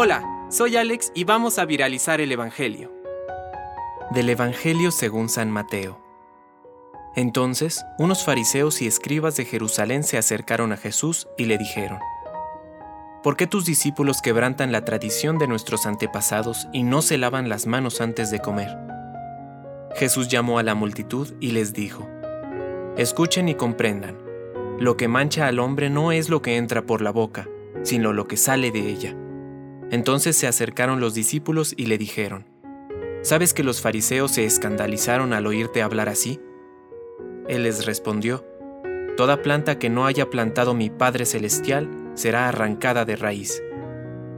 Hola, soy Alex y vamos a viralizar el Evangelio. Del Evangelio según San Mateo. Entonces, unos fariseos y escribas de Jerusalén se acercaron a Jesús y le dijeron, ¿Por qué tus discípulos quebrantan la tradición de nuestros antepasados y no se lavan las manos antes de comer? Jesús llamó a la multitud y les dijo, Escuchen y comprendan, lo que mancha al hombre no es lo que entra por la boca, sino lo que sale de ella. Entonces se acercaron los discípulos y le dijeron, ¿Sabes que los fariseos se escandalizaron al oírte hablar así? Él les respondió, Toda planta que no haya plantado mi Padre Celestial será arrancada de raíz.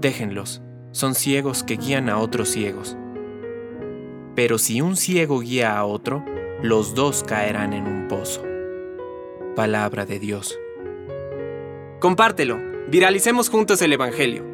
Déjenlos, son ciegos que guían a otros ciegos. Pero si un ciego guía a otro, los dos caerán en un pozo. Palabra de Dios. Compártelo, viralicemos juntos el Evangelio.